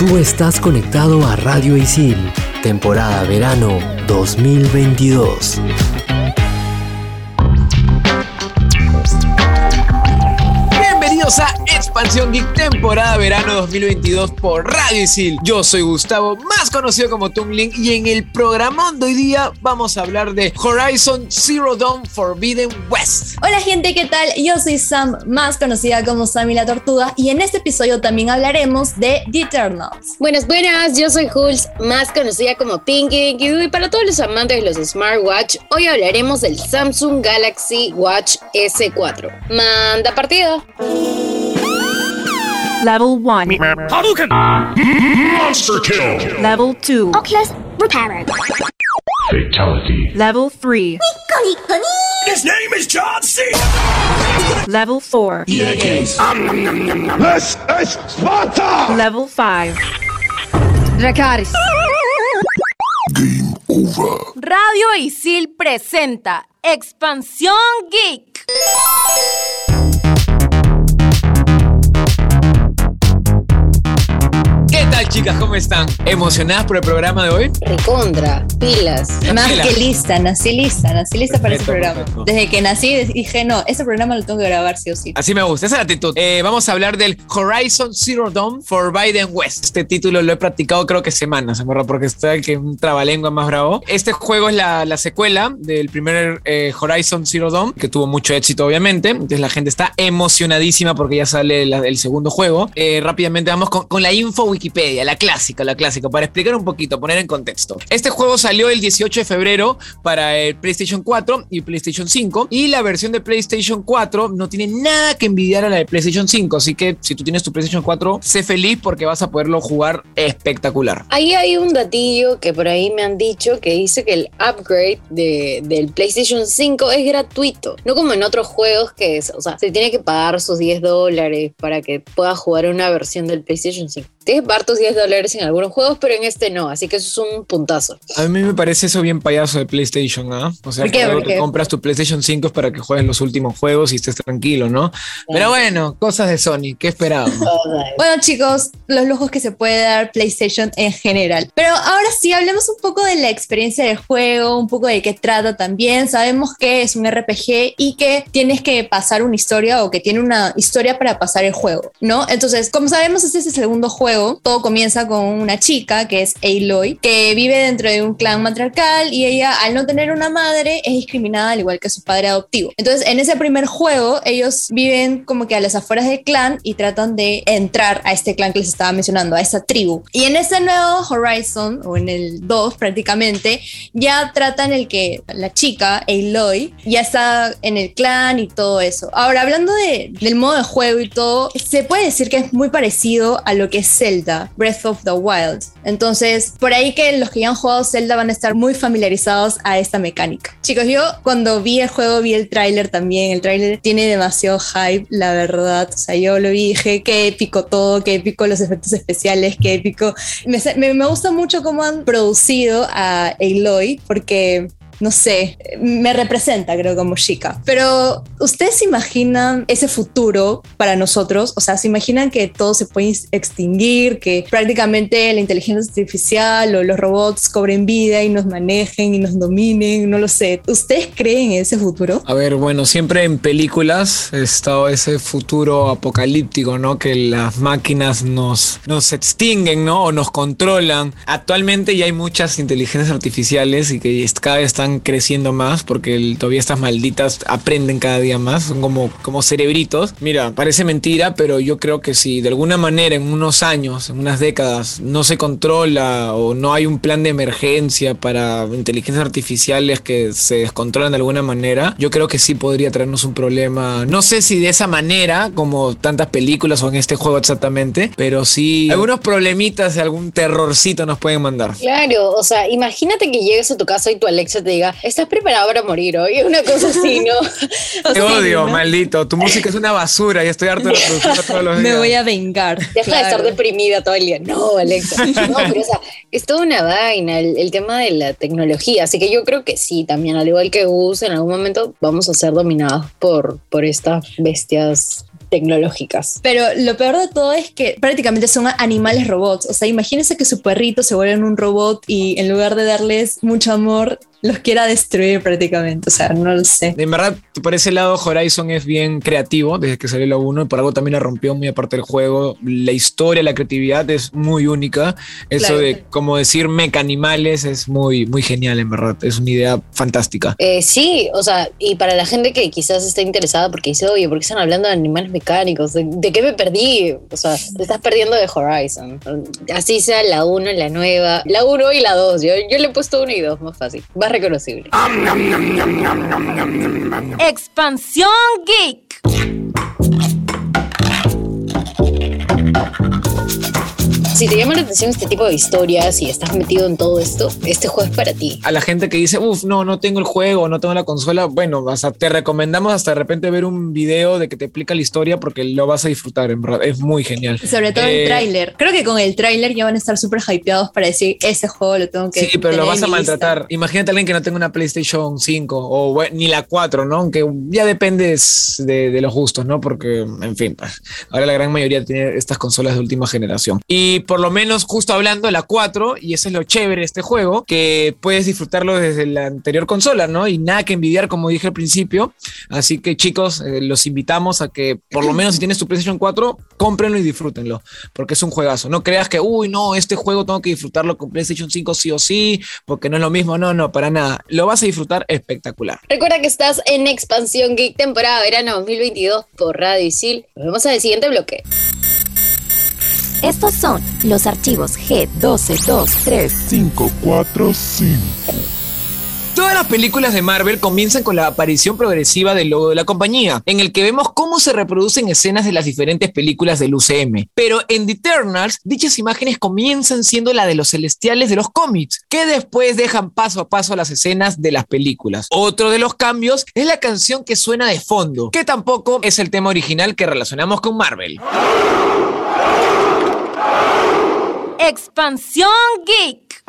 Tú estás conectado a Radio Isil, temporada verano 2022. Bienvenidos a Expansión Geek temporada verano 2022 por Radio Isil. Yo soy Gustavo, más conocido como Tungling, y en el programa de hoy día vamos a hablar de Horizon Zero Dawn Forbidden West. Hola gente, ¿qué tal? Yo soy Sam, más conocida como Sammy la Tortuga, y en este episodio también hablaremos de The Eternals. Buenas, buenas, yo soy Hulz, más conocida como Pinky y para todos los amantes de los smartwatch, hoy hablaremos del Samsung Galaxy Watch S4. Manda partida. Level 1. Hadouken! Monster kill! Level 2. Oculus Reparo. Fatality. Level 3. His name is John C. Level 4. This is Sparta! Level 5. Dracaris. Game over. Radio Isil presenta Expansión Geek. Chicas? ¿Cómo están? ¿Emocionadas por el programa de hoy? Recontra, pilas. Más Pilas. que lista, nací lista, nací lista para ese programa. perfecto. Desde que nací dije, no, ese programa lo tengo que grabar sí o sí. Así me gusta, esa es la actitud. Eh, vamos a hablar del Horizon Zero Dawn Forbidden West. Este título lo he practicado creo que semanas, ¿se acuerda? Porque está que un trabalengua más bravo. Este juego es la, la secuela del primer eh, Horizon Zero Dawn, que tuvo mucho éxito obviamente. Entonces la gente está emocionadísima porque ya sale la- el segundo juego. Eh, rápidamente vamos con, con la info Wikipedia, la clásica, la clásica, para explicar un poquito, poner en contexto. Este juego salió el 18 de febrero para el PlayStation 4 y PlayStation 5 y la versión de PlayStation 4 no tiene nada que envidiar a la de PlayStation 5, así que si tú tienes tu PlayStation 4, sé feliz porque vas a poderlo jugar espectacular. Ahí hay un datillo que por ahí me han dicho que dice que el upgrade de- del PlayStation 5 es gratuito. No como en otros juegos que se tiene que pagar sus 10 dólares para que puedas jugar una versión del PlayStation 5. Tienes que pagar tus 10 dólares en algunos juegos, pero en este no. Así que eso es un puntazo. A mí me parece eso bien payaso de PlayStation, ¿ah? O sea, ¿Por qué? que ¿Por tú qué? compras tu PlayStation 5 es para que juegues los últimos juegos y estés tranquilo, ¿no? Pero bueno, cosas de Sony, ¿qué esperábamos? Bueno chicos, los lujos que se puede dar PlayStation en general. Pero ahora sí, hablemos un poco de la experiencia del juego, un poco de qué trata también. Sabemos que es un RPG y que tienes que pasar una historia o que tiene una historia para pasar el juego, ¿no? Entonces, como sabemos, este es el segundo juego. Todo comienza con una chica que es Aloy, que vive dentro de un clan matriarcal y ella, al no tener una madre, es discriminada al igual que su padre adoptivo. Entonces, en ese primer juego, ellos viven como que a las afueras del clan y tratan de entrar a este clan que les estaba mencionando, a esa tribu. Y en este nuevo Horizon, o en el 2 prácticamente, ya tratan el que la chica, Aloy, ya está en el clan y todo eso. Ahora, hablando de- del modo de juego y todo, se puede decir que es muy parecido a lo que es Zelda, Breath of the Wild. Entonces, por ahí que los que ya han jugado Zelda van a estar muy familiarizados a esta mecánica. Chicos, yo cuando vi el juego vi el tráiler también. El tráiler tiene demasiado hype, la verdad. O sea, yo lo vi dije, qué épico todo, qué épico los efectos especiales, qué épico. Me, me- me gusta mucho cómo han producido a Aloy, porque no sé, me representa, creo, como chica. Pero, ¿ustedes imaginan ese futuro para nosotros? O sea, ¿se imaginan que todo se puede extinguir, que prácticamente la inteligencia artificial o los robots cobren vida y nos manejen y nos dominen? No lo sé. ¿Ustedes creen en ese futuro? A ver, bueno, siempre en películas estado ese futuro apocalíptico, ¿no? Que las máquinas nos, nos extinguen, ¿no? O nos controlan. Actualmente ya hay muchas inteligencias artificiales y que cada vez están creciendo más porque todavía estas malditas aprenden cada día más, son como, como cerebritos. Mira, parece mentira, pero yo creo que si de alguna manera en unos años, en unas décadas, no se controla o no hay un plan de emergencia para inteligencias artificiales que se descontrolan de alguna manera, yo creo que sí podría traernos un problema. No sé si de esa manera, como tantas películas o en este juego exactamente, pero sí algunos problemitas, algún terrorcito nos pueden mandar. Claro, o sea, imagínate que llegues a tu casa y tu Alexa te diga, ¿estás preparado para morir hoy? Una cosa así, ¿no? Te odio, ¿no? maldito. Tu música es una basura y estoy harto de reproducirla todos los días. Me voy a vengar. Deja de estar deprimida todo el día. No, Alexa. No, pero o sea, es toda una vaina el, el tema de la tecnología. Así que yo creo que sí, también, al igual que Gus, en algún momento vamos a ser dominados por, por estas bestias tecnológicas. Pero lo peor de todo es que prácticamente son animales robots. O sea, imagínense que su perrito se vuelve un robot y en lugar de darles mucho amor, los quiera destruir prácticamente. O sea, no lo sé. En verdad, por ese lado, Horizon es bien creativo desde que salió la 1 y por algo también la rompió muy aparte del juego. La historia, la creatividad es muy única. Eso Claro. de, como decir, meca animales es muy, muy genial, en verdad. Es una idea fantástica. Eh, sí, o sea, y para la gente que quizás esté interesada porque dice, oye, ¿por qué están hablando de animales mecánicos? ¿De, de qué me perdí? O sea, te estás perdiendo de Horizon. Así sea la 1, la nueva, la 1 y la 2. Yo, yo le he puesto 1 y 2, más fácil, más reconocible. Expansión Geek. Si te llama la atención este tipo de historias y estás metido en todo esto, este juego es para ti. A la gente que dice, uff, no, no tengo el juego, no tengo la consola, bueno, o sea, te recomendamos hasta de repente ver un video de que te explica la historia porque lo vas a disfrutar, en verdad. Es muy genial. Sobre todo Eh, el tráiler. Creo que con el tráiler ya van a estar súper hypeados para decir, ese juego lo tengo que Sí, pero lo vas a mi lista". maltratar. Imagínate a alguien que no tenga una PlayStation 5 o bue- ni la 4, ¿no? Aunque ya dependes de, de los gustos, ¿no? Porque, en fin, pues, ahora la gran mayoría tiene estas consolas de última generación. Y por lo menos, justo hablando la 4, y eso es lo chévere de este juego, que puedes disfrutarlo desde la anterior consola, ¿no? Y nada que envidiar, como dije al principio. Así que, chicos, eh, los invitamos a que, por lo menos si tienes tu PlayStation 4, cómprenlo y disfrútenlo, porque es un juegazo. No creas que, uy, no, este juego tengo que disfrutarlo con PlayStation 5 sí o sí, porque no es lo mismo. No, no, para nada. Lo vas a disfrutar espectacular. Recuerda que estás en Expansión Geek temporada verano 2022 por Radio Isil. Nos vemos en el siguiente bloque. Estos son los archivos G1223. 545. Todas las películas de Marvel comienzan con la aparición progresiva del logo de la compañía, en el que vemos cómo se reproducen escenas de las diferentes películas del UCM. Pero en The Eternals, dichas imágenes comienzan siendo la de los celestiales de los cómics, que después dejan paso a paso las escenas de las películas. Otro de los cambios es la canción que suena de fondo, que tampoco es el tema original que relacionamos con Marvel. Expansión Geek.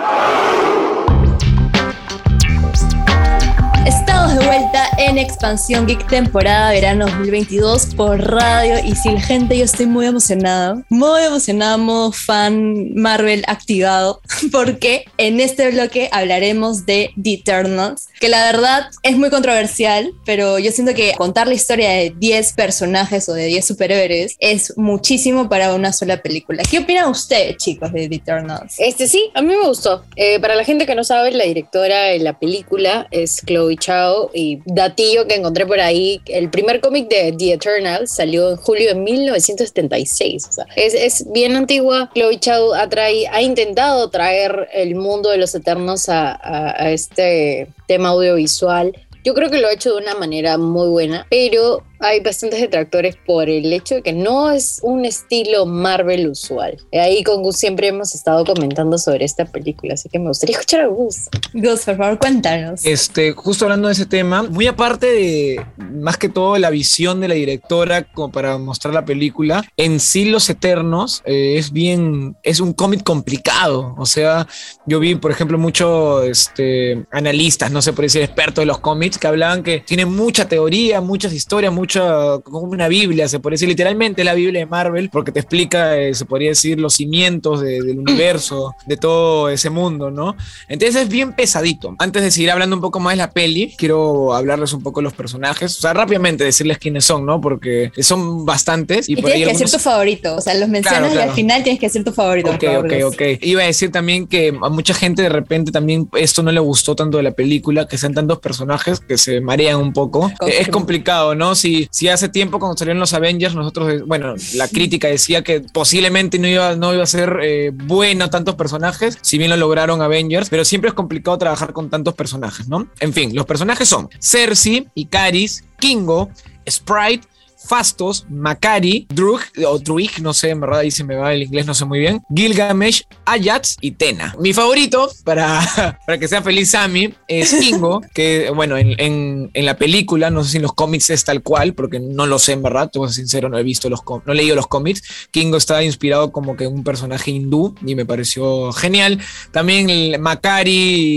Vuelta en Expansión Geek temporada verano 2022 por Radio Isil. Gente, yo estoy muy emocionada, muy emocionada, modo fan Marvel activado, porque en este bloque hablaremos de The Eternals, que la verdad es muy controversial, pero yo siento que contar la historia de 10 personajes o de 10 superhéroes es muchísimo para una sola película. ¿Qué opinan ustedes, chicos, de The Eternals? Este sí, a mí me gustó. Eh, para la gente que no sabe, la directora de la película es Chloe Chao datillo que encontré por ahí, el primer cómic de The Eternal salió en julio de 1976. O sea, es, es bien antigua. Chloe Chao ha, ha intentado traer el mundo de los Eternos a este tema audiovisual. Yo creo que lo ha hecho de una manera muy buena, pero hay bastantes detractores por el hecho de que no es un estilo Marvel usual. Ahí con Gus siempre hemos estado comentando sobre esta película, así que me gustaría escuchar a Gus. Gus, por favor, cuéntanos. Este, justo hablando de ese tema, muy aparte de más que todo la visión de la directora como para mostrar la película, en sí Los Eternos eh, es bien, es un cómic complicado. O sea, yo vi, por ejemplo, muchos este, analistas, no sé por decir expertos de los cómics, que hablaban que tiene mucha teoría, muchas historias, mucha, como una Biblia, se podría decir literalmente la Biblia de Marvel, porque te explica, eh, se podría decir, los cimientos de- del universo, de todo ese mundo, ¿no? Entonces es bien pesadito. Antes de seguir hablando un poco más de la peli, quiero hablarles un poco de los personajes. O sea, rápidamente decirles quiénes son, ¿no? Porque son bastantes. Y, Y por tienes ahí que algunos- tu favorito, o sea, los mencionas Claro, y claro. al final tienes que decir tu favorito. Ok, ok, ok. Iba a decir también que a mucha gente de repente también esto no le gustó tanto de la película, que sean tantos personajes que se marean un poco. Confirmo. Es complicado, ¿no? Si, si hace tiempo cuando salieron los Avengers, nosotros, eh, bueno, la crítica decía que posiblemente no iba, no iba a ser eh, bueno tantos personajes, si bien lo lograron Avengers, pero siempre es complicado trabajar con tantos personajes, ¿no? En fin, los personajes son Cersei, Icaris, Kingo, Sprite, Fastos, Macari, Drug o Druig, no sé, en verdad ahí se me va el inglés, no sé muy bien, Gilgamesh, Ayats y Tena. Mi favorito, para, para que sea feliz Sammy, es Kingo, que bueno, en, en- la película, no sé si en los cómics es tal cual, porque no lo sé en verdad, tengo que ser sincero, no he visto los no he leído los cómics. Kingo está inspirado como que en un personaje hindú y me pareció genial. También el Macari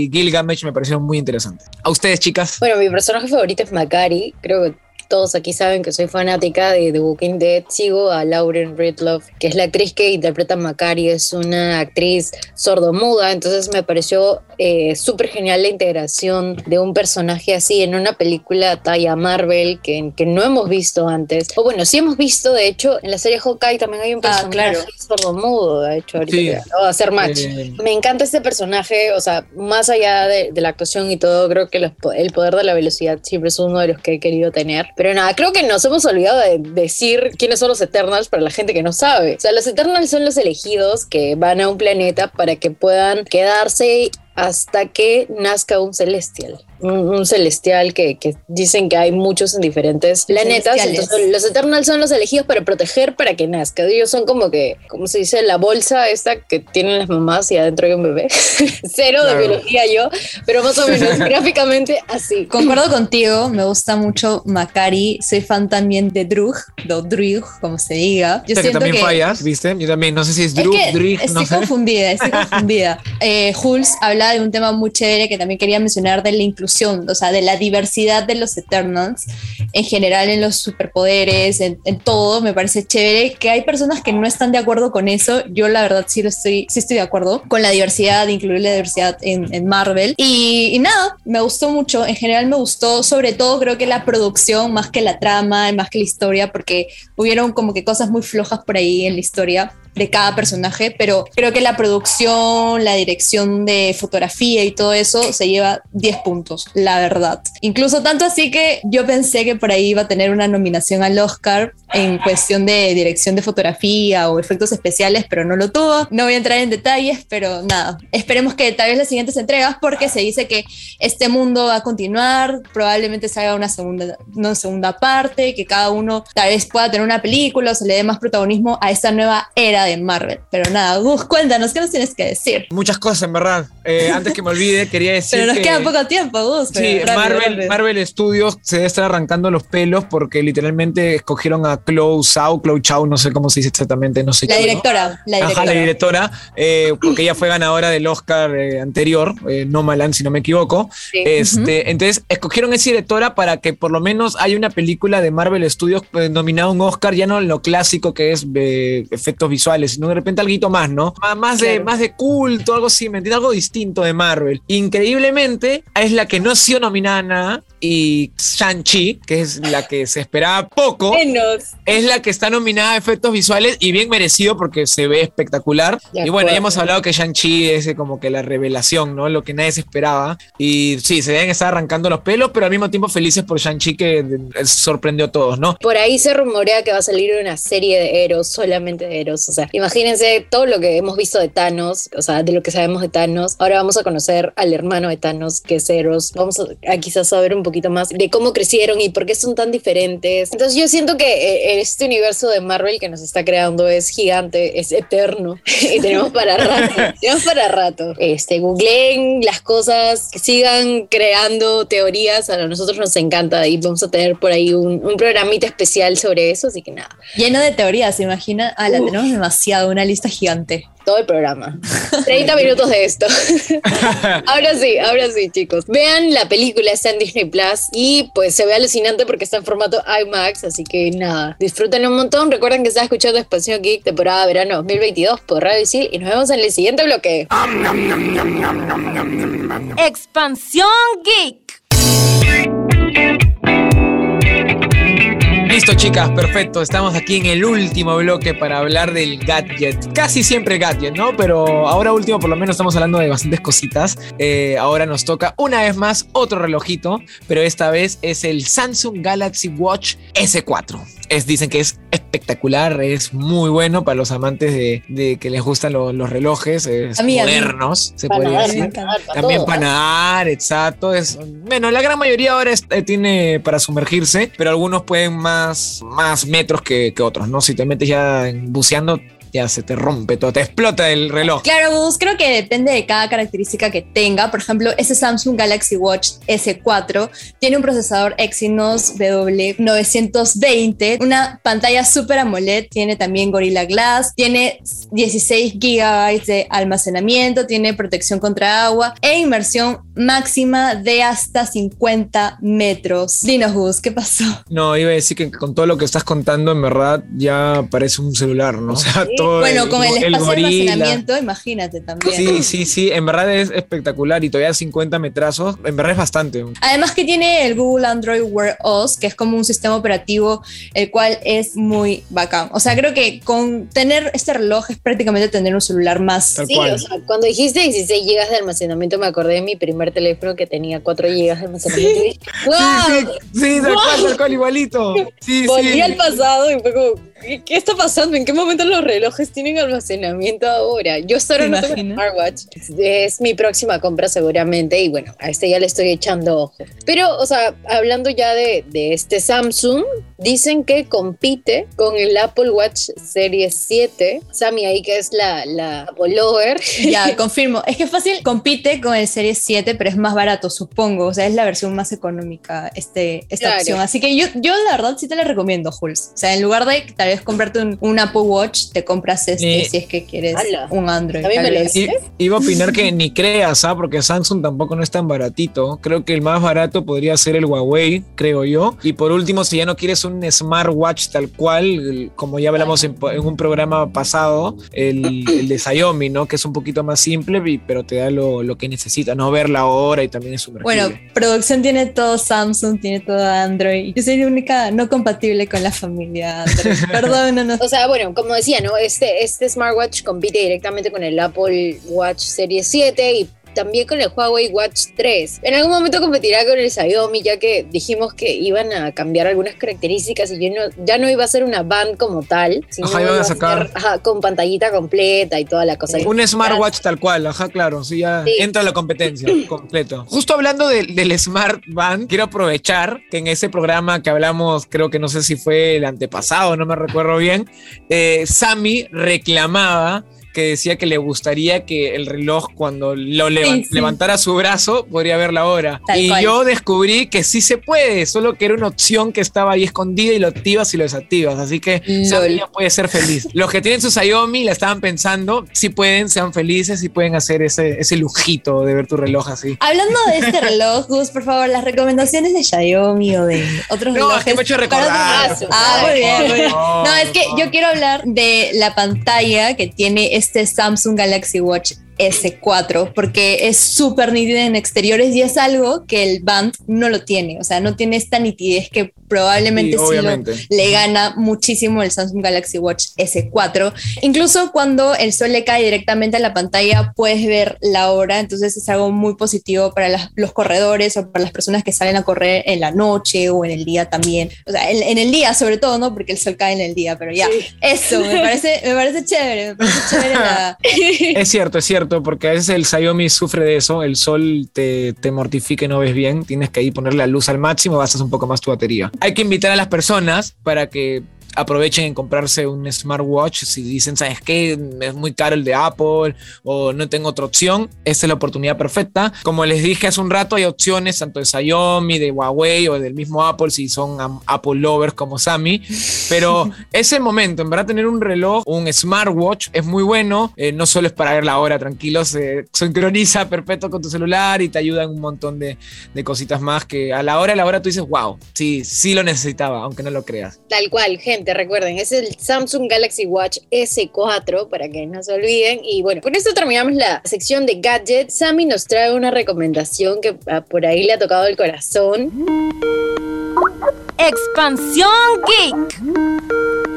y Gilgamesh me parecieron muy interesantes. ¿A ustedes, chicas? Bueno, mi personaje favorito es Macari, creo que todos aquí saben que soy fanática de The Walking Dead. Sigo a Lauren Ridloff, que es la actriz que interpreta a Macari, es una actriz sordomuda, entonces me pareció eh, súper genial la integración de un personaje así en una película talla Marvel que, que no hemos visto antes. O bueno, sí hemos visto, de hecho, en la serie Hawkeye también hay un Ah, personaje claro. sordomudo, de hecho, ahorita Sí. que de hacer match. Eh, Me encanta este personaje, o sea, más allá de, de la actuación y todo, creo que los po- el poder de la velocidad siempre es uno de los que he querido tener. Pero nada, creo que nos hemos olvidado de decir quiénes son los Eternals para la gente que no sabe. O sea, los Eternals son los elegidos que van a un planeta para que puedan quedarse hasta que nazca un celestial. Un, un celestial que, que dicen que hay muchos en diferentes planetas. Entonces, los Eternals son los elegidos para proteger para que nazca. Ellos son como que, como se dice, la bolsa esta que tienen las mamás y adentro hay un bebé. Cero Claro. de biología yo, pero más o menos gráficamente así. Concuerdo contigo, me gusta mucho Macari, soy fan también de Drug, o Drug, como se diga. Yo o sea, que siento también que fallas, ¿viste? Yo también, no sé si es que Drig, estoy no sé. confundida, estoy confundida. Eh, Hulz habla de un tema muy chévere que también quería mencionar de la inclusión, o sea, de la diversidad de los Eternals, en general en los superpoderes, en, en todo, me parece chévere que hay personas que no están de acuerdo con eso, yo la verdad sí lo estoy, sí estoy de acuerdo con la diversidad, incluir la diversidad en, en Marvel. Y, y nada, me gustó mucho, en general me gustó, sobre todo creo que la producción, más que la trama, más que la historia, porque hubieron como que cosas muy flojas por ahí en la historia de cada personaje, pero creo que la producción, la dirección de fotografía y todo eso se lleva 10 puntos, la verdad. Incluso tanto así que yo pensé que por ahí iba a tener una nominación al Oscar en cuestión de dirección de fotografía o efectos especiales, pero no lo tuvo. No voy a entrar en detalles, pero nada, esperemos que tal vez las siguientes entregas, porque se dice que este mundo va a continuar, probablemente se haga una segunda, una segunda parte, que cada uno tal vez pueda tener una película o se le dé más protagonismo a esta nueva era de Marvel. Pero nada, Gus, cuéntanos, ¿qué nos tienes que decir? Muchas cosas, en verdad. Eh, antes que me olvide, quería decir Pero nos que... queda poco tiempo, Gus. Sí, rápido, Marvel, rápido. Marvel Studios se debe estar arrancando los pelos porque literalmente escogieron a Chloe Zhao, Chloe Chao, no sé cómo se dice exactamente, no sé La qué, ¿no? directora, la directora. Ajá, la directora, eh, porque ella fue ganadora del Oscar eh, anterior, No Maland, si no me equivoco. Sí. Este, Entonces, escogieron esa directora para que por lo menos haya una película de Marvel Studios eh, nominada a un Oscar, ya no en lo clásico que es efectos visuales, sino de repente algo más, ¿no? Más, de, más de culto, algo así, ¿me entiendes? Algo distinto de Marvel. Increíblemente, es la que no ha sido nominada nada y Shang-Chi, que es la que se esperaba poco, Menos. es la que está nominada a efectos visuales y bien merecido porque se ve espectacular. Y bueno, ya hemos hablado que Shang-Chi es como que la revelación, ¿no? Lo que nadie se esperaba. Y sí, se deben estar arrancando los pelos, pero al mismo tiempo felices por Shang-Chi que eh, sorprendió a todos, ¿no? Por ahí se rumorea que va a salir una serie de Eros, solamente de Eros. O sea, imagínense todo lo que hemos visto de Thanos, o sea, de lo que sabemos de Thanos. Ahora vamos a conocer al hermano de Thanos, que es Eros. Vamos a, a quizás saber un poquito más de cómo crecieron y por qué son tan diferentes. Entonces yo siento que eh, este universo de Marvel que nos está creando es gigante, es eterno y tenemos para rato. tenemos para rato. Este, googleen las cosas, que sigan creando teorías. A nosotros nos encanta y vamos a tener por ahí un, un programita especial sobre eso, así que nada, Lleno de teorías, ¿se imagina? Ah, la Uf. tenemos demasiado, una lista gigante. Todo el programa. 30 minutos de esto. ahora sí, ahora sí, chicos. Vean la película, está en Disney Plus y pues se ve alucinante porque está en formato IMAX, así que nada, disfruten un montón. Recuerden que están escuchando Expansión Geek temporada verano 2022 por Radio Isil y nos vemos en el siguiente bloque. Expansión Geek. Listo, chicas, perfecto. Estamos aquí en el último bloque para hablar del gadget. Casi siempre gadget, ¿no? Pero ahora último, por lo menos estamos hablando de bastantes cositas. Eh, ahora nos toca una vez más otro relojito, pero esta vez es el Samsung Galaxy Watch S4. Es, dicen que es espectacular, es muy bueno para los amantes de, de que les gustan lo- los relojes es mí, modernos, se nadar, decir. para nadar, para También todo. para nadar, exacto. Es, bueno, la gran mayoría ahora es- eh, tiene para sumergirse, pero algunos pueden más, más metros que, que otros, ¿no? Si te metes ya buceando, ya se te rompe todo, te explota el reloj. Claro, Gus, creo que depende de cada característica que tenga. Por ejemplo, ese Samsung Galaxy Watch S4 tiene un procesador Exynos W920, una pantalla Super AMOLED, tiene también Gorilla Glass, tiene 16 GB de almacenamiento, tiene protección contra agua e inmersión máxima de hasta 50 metros. Dinos, Gus, ¿qué pasó? No, iba a decir que con todo lo que estás contando, en verdad ya parece un celular, ¿no? O sea, todo Bueno, con el espacio de almacenamiento, imagínate también. Sí, sí, sí, en verdad es espectacular y todavía 50 metrazos, en verdad es bastante. Además que tiene el Google Android Wear OS, que es como un sistema operativo el cual es muy bacán. O sea, creo que con tener este reloj es prácticamente tener un celular más. Tal Sí, cual. o sea, cuando dijiste 16 GB de almacenamiento, me acordé de mi primer teléfono que tenía 4 GB de almacenamiento. Y dije, ¡Wow! Sí, sí, sí, tal cual, tal cual, igualito. Sí, Volví sí. al pasado y fue como, ¿qué, qué está pasando? ¿En qué momento los relojes tienen almacenamiento ahora? Yo hasta ahora ¿Te no tengo smartwatch. Es mi próxima compra seguramente y bueno, a este ya le estoy echando ojo. Pero, o sea, hablando ya de, de este Samsung, dicen que compite con el Apple Watch Series 7. Sammy ahí que es la, la Apple Lover. Ya, confirmo. Es que fácil compite con el Series 7, pero es más barato, supongo. O sea, es la versión más económica este, esta Claro. opción. Así que yo, yo la verdad sí te la recomiendo, Jules. O sea, en lugar de tal vez comprarte un, un Apple Watch, te compras este Sí. si es que quieres Ala. un Android. A mí tal me lo vez. I- Iba a opinar que ni creas, ¿ah? porque Samsung tampoco no es tan baratito. Creo que el más barato podría ser el Huawei, creo yo. Y por último, si ya no quieres un smartwatch tal cual, como ya hablamos en, en un programa pasado, el, el de Xiaomi, ¿no? Que es un poquito más simple, pero te da lo, lo que necesitas, no ver la hora y también es sumergible. Bueno, producción tiene todo Samsung, tiene todo Android. Yo soy la única no compatible con la familia Android. Perdónanos. O sea, bueno, como decía, ¿no? Este, este smartwatch compite directamente con el Apple Watch Series 7 y también con el Huawei Watch 3. En algún momento competirá con el Xiaomi, ya que dijimos que iban a cambiar algunas características y ya no, ya no iba a ser una band como tal, sino Ajá, iban a sacar- ajá, con pantallita completa y toda la cosa. Un smartwatch tal cual, ajá, claro, sí, ya Sí. entra la competencia completo. Justo hablando del- del Smart Band, quiero aprovechar que en ese programa que hablamos, creo que no sé si fue el antepasado, no me recuerdo bien, eh, Sammy reclamaba que decía que le gustaría que el reloj cuando lo levan- sí. levantara su brazo podría ver la hora. Tal y cual. yo descubrí que sí se puede, solo que era una opción que estaba ahí escondida y lo activas y lo desactivas. Así que ya puede ser feliz. Los que tienen su Xiaomi la estaban pensando, si pueden, sean felices y pueden hacer ese, ese lujito de ver tu reloj así. Hablando de este reloj, Gus, por favor, las recomendaciones de Xiaomi o de otros No, relojes. es que me he hecho recordar. Ah, muy bien, muy bien. No, No, es que no. yo quiero hablar de la pantalla que tiene este Samsung Galaxy Watch S4 porque es súper nítida en exteriores y es algo que el Band no lo tiene, o sea, no tiene esta nitidez que probablemente Sí, sí, lo- obviamente. le gana muchísimo el Samsung Galaxy Watch S4. Incluso cuando el sol le cae directamente a la pantalla puedes ver la hora, entonces es algo muy positivo para las- los corredores o para las personas que salen a correr en la noche o en el día también. O sea, en, en el día sobre todo, ¿no? Porque el sol cae en el día, pero ya, eso, me parece, me parece chévere, me parece chévere la... Es cierto, es cierto, porque a veces el Xiaomi sufre de eso, el sol te, te mortifica y no ves bien, tienes que ahí ponerle la luz al máximo, gastas un poco más tu batería. Hay que invitar a las personas para que aprovechen en comprarse un smartwatch si dicen, ¿sabes qué? Es muy caro el de Apple o no tengo otra opción. Esta es la oportunidad perfecta. Como les dije hace un rato, hay opciones tanto de Xiaomi, de Huawei o del mismo Apple si son Apple lovers como Sammy. Pero es el momento, en verdad, tener un reloj, un smartwatch es muy bueno. Eh, no solo es para ver la hora, tranquilo, se sincroniza perfecto con tu celular y te ayuda en un montón de, de cositas más que a la hora, a la hora tú dices, wow, sí, sí lo necesitaba, aunque no lo creas. Tal cual, gente, recuerden, es el Samsung Galaxy Watch S4 para que no se olviden. Y bueno, con esto terminamos la sección de gadgets. Sammy nos trae una recomendación que por ahí le ha tocado el corazón. Expansión Geek.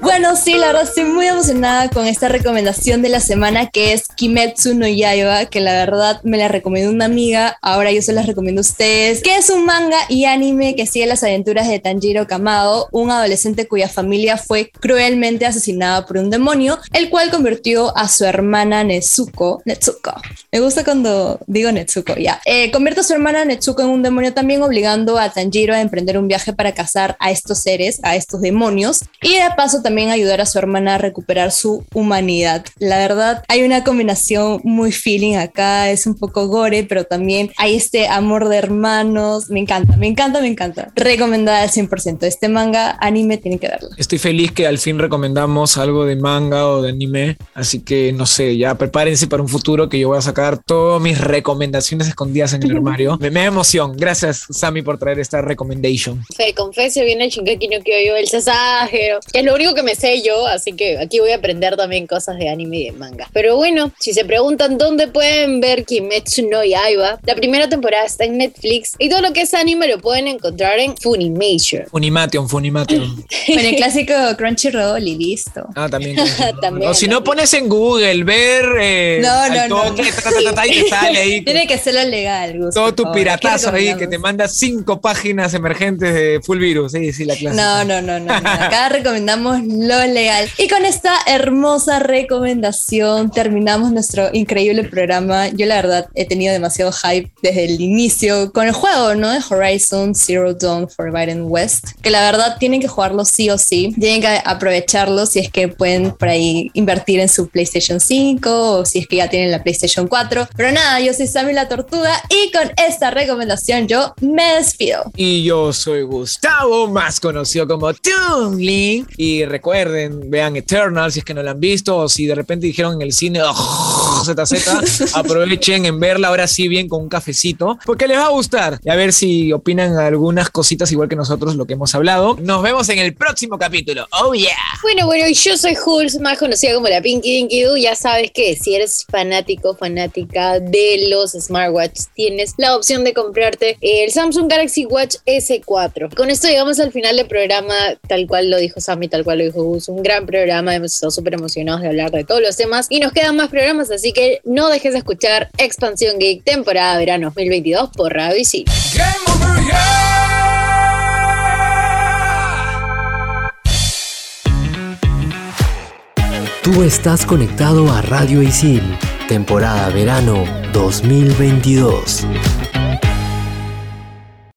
Bueno, sí, la verdad estoy muy emocionada con esta recomendación de la semana que es Kimetsu no Yaiba, que la verdad me la recomendó una amiga, ahora yo se las recomiendo a ustedes, que es un manga y anime que sigue las aventuras de Tanjiro Kamado, un adolescente cuya familia fue cruelmente asesinada por un demonio, el cual convirtió a su hermana Netsuko, Netsuko, me gusta cuando digo Netsuko, ya, eh, convierte a su hermana Netsuko en un demonio también obligando a Tanjiro a emprender un viaje para cazar a estos seres, a estos demonios, y de paso también también ayudar a su hermana a recuperar su humanidad. La verdad, hay una combinación muy feeling acá, es un poco gore, pero también hay este amor de hermanos. Me encanta, me encanta, me encanta. Recomendada al 100%. Este manga, anime, tienen que verlo. Estoy feliz que al fin recomendamos algo de manga o de anime, así que no sé, ya prepárense para un futuro que yo voy a sacar todas mis recomendaciones escondidas en el armario. me, me da emoción. Gracias, Sammy, por traer esta recommendation. Fe, confesio viene el Shinkeki no Kyoyo, el que es lo único que me sé yo, así que aquí voy a aprender también cosas de anime y de manga. Pero bueno, si se preguntan dónde pueden ver Kimetsu no Yaiba, la primera temporada está en Netflix y todo lo que es anime lo pueden encontrar en Funimation. Funimation, Funimation. Con el clásico Crunchyroll y listo. Ah, también. También, o si no pones en Google, ver. eh, No, no, no. toque, ta, ta, ta, ta, y te sale ahí. Tiene que serlo legal, Gus, todo tu favor. piratazo ¿Qué ahí que te manda cinco páginas emergentes de full virus. Sí, sí, la clase. No, no, no, no, no. Acá recomendamos lo legal. Y con esta hermosa recomendación terminamos nuestro increíble programa. Yo la verdad he tenido demasiado hype desde el inicio con el juego, ¿no? Horizon Zero Dawn Forbidden West, que la verdad tienen que jugarlo sí o sí. Tienen que aprovecharlo si es que pueden por ahí invertir en su PlayStation 5 o si es que ya tienen la PlayStation 4. Pero nada, yo soy Sammy la Tortuga y con esta recomendación yo me despido. Y yo soy Gustavo, más conocido como Toonling. Y recuerden, vean Eternal si es que no la han visto, o si de repente dijeron en el cine "Oh, ZZ, aprovechen en verla ahora sí bien con un cafecito, porque les va a gustar. Y a ver si opinan algunas cositas igual que nosotros lo que hemos hablado. Nos vemos en el próximo capítulo. Oh yeah. Bueno, bueno, y yo soy Hulz, más conocida como la Pinky Dinky Doo. Ya sabes que si eres fanático, fanática de los smartwatches, tienes la opción de comprarte el Samsung Galaxy Watch S4. Con esto llegamos al final del programa, tal cual lo dijo Sammy, tal cual lo dijo Gus. Un gran programa, hemos estado súper emocionados de hablar de todos los temas y nos quedan más programas, así que no dejes de escuchar Expansión Geek, temporada verano 2022 por Radio Isil. Tú estás conectado a Radio Isil, temporada verano 2022.